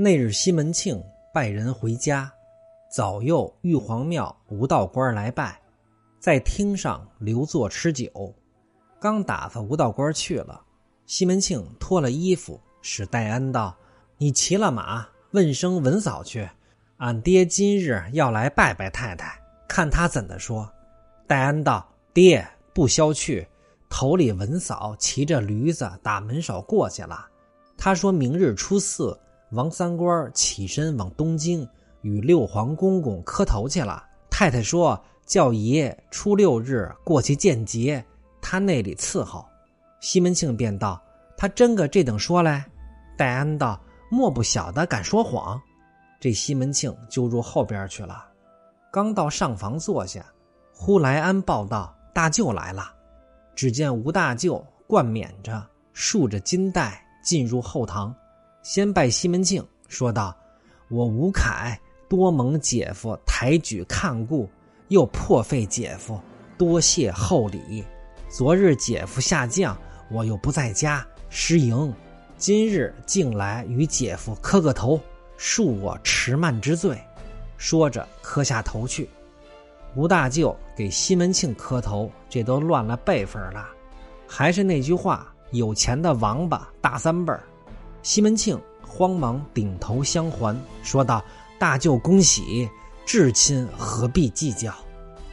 那日西门庆拜人回家，早有玉皇庙吴道官来拜，在厅上留坐吃酒。刚打发吴道官去了，西门庆脱了衣服，使戴安道：“你骑了马，问声文嫂去。俺爹今日要来拜拜太太，看他怎的说。”戴安道：“爹不消去，头里文嫂骑着驴子打门首过去了。他说明日初四。”王三官起身往东京与六皇公公磕头去了。太太说叫爷初六日过去见节，他那里伺候。西门庆便道：“他真个这等说来？”戴安道：“莫不晓得敢说谎。”这西门庆就入后边去了。刚到上房坐下，忽来安报道：“大舅来了。”只见吴大舅冠冕着，束着金带，进入后堂。先拜西门庆，说道：“我吴凯多蒙姐夫抬举看顾，又破费姐夫，多谢厚礼。昨日姐夫下降，我又不在家失迎，今日竟来与姐夫磕个头，恕我迟慢之罪。”说着磕下头去。吴大舅给西门庆磕头，这都乱了辈分了。还是那句话，有钱的王八大三辈儿。西门庆慌忙顶头相还，说道：“大舅恭喜，至亲何必计较？”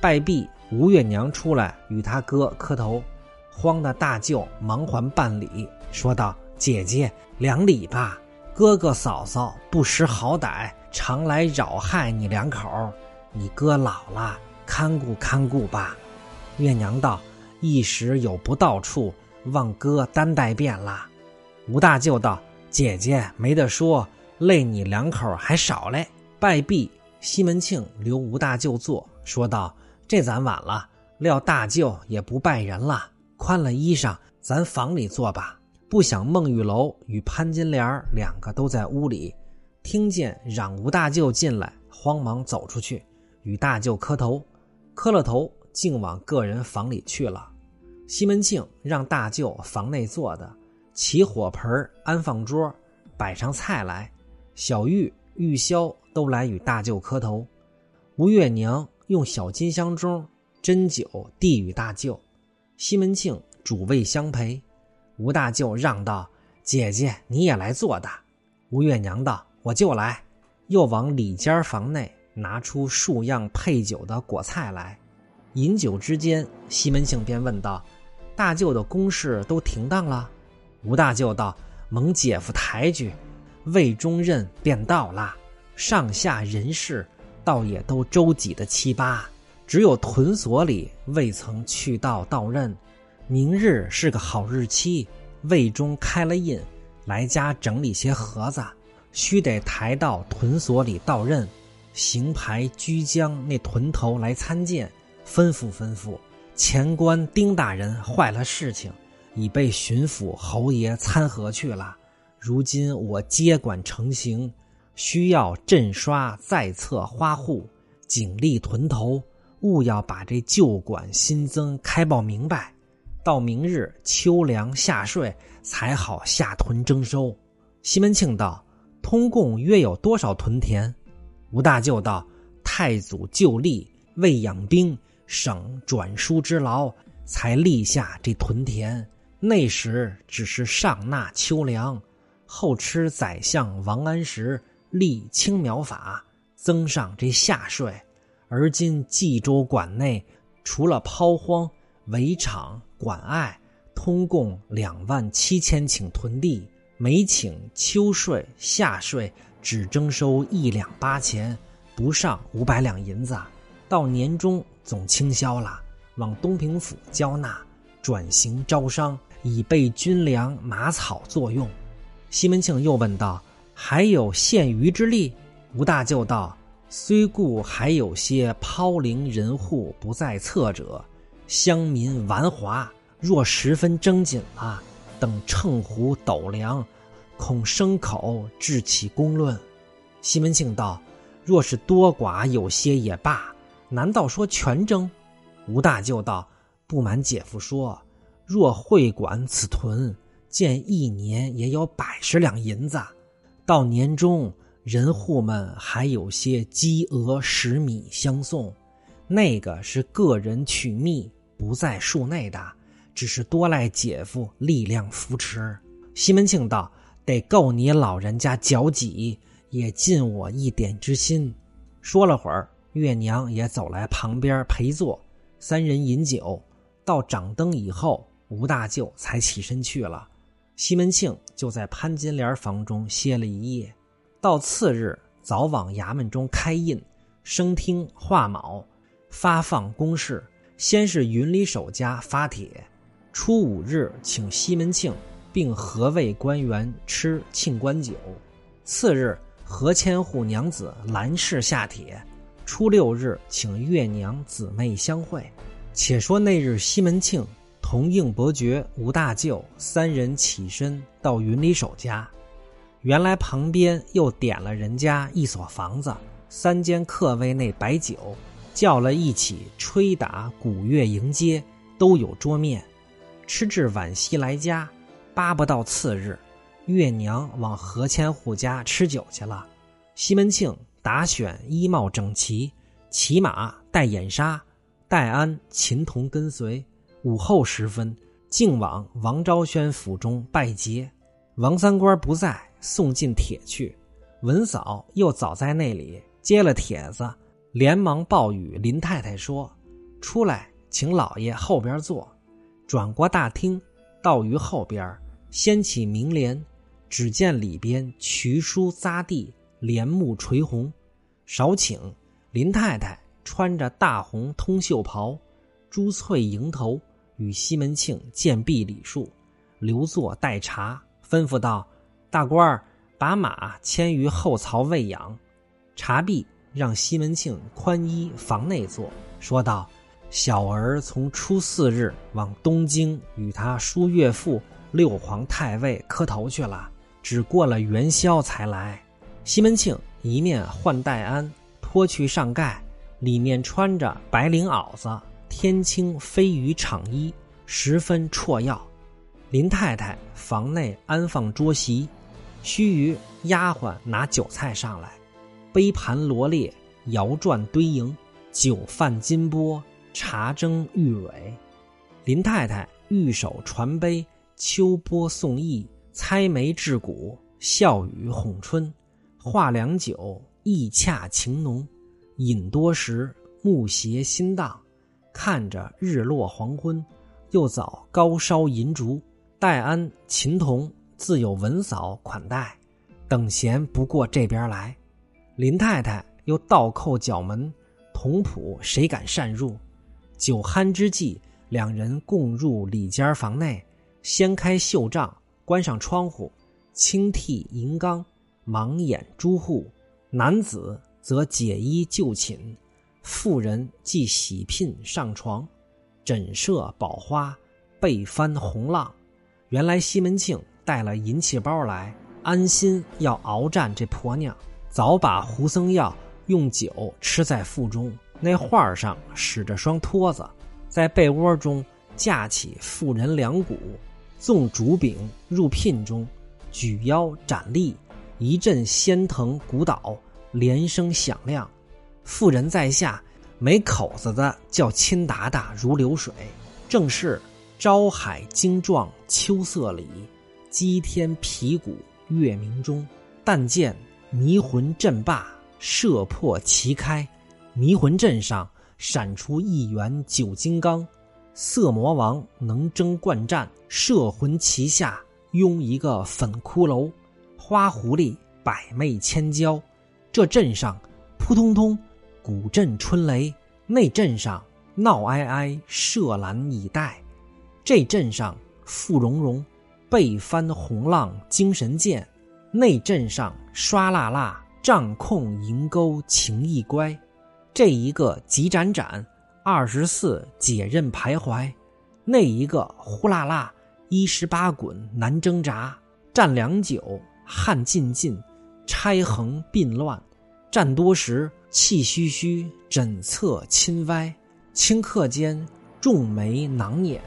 拜毕，吴月娘出来与他哥磕头，慌的大舅忙还半礼，说道：“姐姐两礼吧，哥哥嫂嫂不识好歹，常来扰害你两口，你哥老了，看顾看顾吧。”月娘道：“一时有不到处，望哥担待便了。”吴大舅道。姐姐没得说，累你两口还少嘞。拜毕，西门庆留吴大舅坐，说道：“这咱晚了，料大舅也不拜人了，宽了衣裳，咱房里坐吧。”不想孟玉楼与潘金莲两个都在屋里，听见嚷吴大舅进来，慌忙走出去，与大舅磕头，磕了头，竟往个人房里去了。西门庆让大舅房内坐的。起火盆安放桌，摆上菜来。小玉、玉箫都来与大舅磕头。吴月娘用小金香盅斟酒递与大舅。西门庆主位相陪。吴大舅让道：“姐姐你也来坐的。”吴月娘道：“我就来。”又往里间房内拿出数样配酒的果菜来。饮酒之间，西门庆便问道：“大舅的公事都停当了？”吴大舅道：“蒙姐夫抬举，魏忠任便到了。上下人事，倒也都周济的七八，只有屯所里未曾去到到任。明日是个好日期，魏忠开了印，来家整理些盒子，须得抬到屯所里到任。行牌居江那屯头来参见，吩咐吩咐前官丁大人坏了事情。”已被巡抚侯爷参合去了，如今我接管成型，需要镇刷在册花户，警力屯头，务要把这旧馆新增开报明白，到明日秋粮夏税才好下屯征收。西门庆道：“通共约有多少屯田？”吴大舅道：“太祖就立，为养兵，省转输之劳，才立下这屯田。”那时只是上纳秋粮，后吃宰相王安石立青苗法，增上这夏税。而今冀州管内除了抛荒、围场、管隘，通共两万七千顷屯地，每顷秋税、夏税只征收一两八钱，不上五百两银子。到年终总清销了，往东平府交纳，转型招商。以备军粮马草作用。西门庆又问道：“还有献鱼之力？”吴大舅道：“虽故还有些抛零人户不在册者，乡民顽滑。若十分征紧了，等秤壶斗量，恐牲口致起公论。”西门庆道：“若是多寡有些也罢，难道说全征？”吴大舅道：“不瞒姐夫说。”若会管此屯，见一年也有百十两银子，到年终，人户们还有些鸡鹅食米相送，那个是个人取蜜，不在数内的，只是多赖姐夫力量扶持。西门庆道：“得够你老人家脚挤，也尽我一点之心。”说了会儿，月娘也走来旁边陪坐，三人饮酒。到掌灯以后，吴大舅才起身去了。西门庆就在潘金莲房中歇了一夜。到次日，早往衙门中开印、升听、画卯、发放公事。先是云里守家发帖，初五日请西门庆并何位官员吃庆官酒。次日，何千户娘子兰氏下帖，初六日请月娘姊妹相会。且说那日，西门庆。同应伯爵、吴大舅三人起身到云里守家，原来旁边又点了人家一所房子，三间客位内摆酒，叫了一起吹打鼓乐迎接，都有桌面。吃至晚夕来家，巴不到次日，月娘往何千户家吃酒去了。西门庆打选衣帽整齐，骑马戴眼纱，戴安、秦童跟随。午后时分，竟往王昭宣府中拜节。王三官不在，送进帖去。文嫂又早在那里接了帖子，连忙报与林太太说：“出来，请老爷后边坐。”转过大厅，到于后边，掀起明帘，只见里边渠书匝地，帘幕垂红。少顷林太太穿着大红通袖袍，珠翠迎头。与西门庆见毕礼数，留坐待茶，吩咐道：“大官儿，把马牵于后槽喂养。”茶毕，让西门庆宽衣房内坐，说道：“小儿从初四日往东京与他叔岳父六皇太尉磕头去了，只过了元宵才来。”西门庆一面换戴安脱去上盖，里面穿着白绫袄子。天青飞羽长衣，十分绰要。林太太房内安放桌席，须臾丫鬟拿酒菜上来，杯盘罗列，摇转堆盈，酒泛金波，茶蒸玉蕊。林太太玉手传杯，秋波送意，猜眉制鼓，笑语哄春，话良久，意洽情浓，饮多时，目斜心荡。看着日落黄昏，又早高烧银烛，戴安、秦童自有文嫂款待，等闲不过这边来。林太太又倒扣角门，童仆谁敢擅入？酒酣之际，两人共入里间房内，掀开绣帐，关上窗户，轻剔银缸，忙掩朱户。男子则解衣就寝。妇人即喜聘上床，枕设宝花，被翻红浪。原来西门庆带了银器包来，安心要鏖战这婆娘。早把胡僧药用酒吃在腹中。那画上使着双托子，在被窝中架起妇人两股，纵竹柄入聘中，举腰斩立，一阵仙藤鼓捣，连声响亮。妇人在下，没口子的叫亲达达如流水。正是朝海精壮秋色里，击天皮鼓月明中。但见迷魂阵罢，射破旗开。迷魂阵上闪出一员九金刚，色魔王能征惯战。摄魂旗下拥一个粉骷髅，花狐狸百媚千娇。这阵上扑通通。古镇春雷，那镇上闹哀哀，射兰以待；这镇上富荣荣，背翻红浪精神健；那镇上刷辣辣，帐控银钩情意乖；这一个急斩斩，二十四解刃徘徊；那一个呼啦啦，一十八滚难挣扎；战良久，汗尽尽，钗横鬓乱；战多时。气吁吁，枕侧亲歪；顷刻间，重眉囊眼；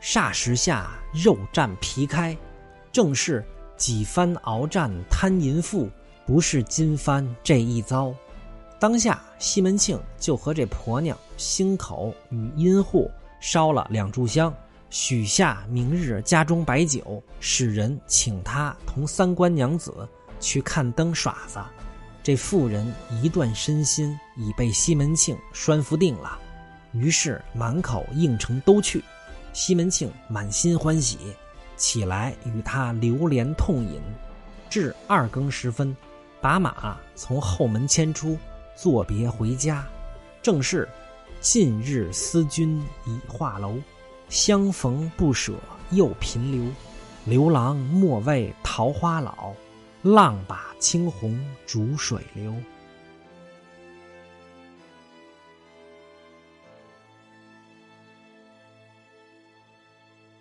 霎时下，肉绽皮开。正是几番鏖战贪淫妇，不是今番这一遭。当下西门庆就和这婆娘心口与阴户烧了两炷香，许下明日家中摆酒，使人请他同三官娘子去看灯耍子。这妇人一段身心已被西门庆拴服定了，于是满口应承都去。西门庆满心欢喜，起来与他流连痛饮，至二更时分，把马从后门牵出，作别回家。正是近日思君已画楼，相逢不舍又频留。刘郎莫为桃花老，浪把青红逐水流。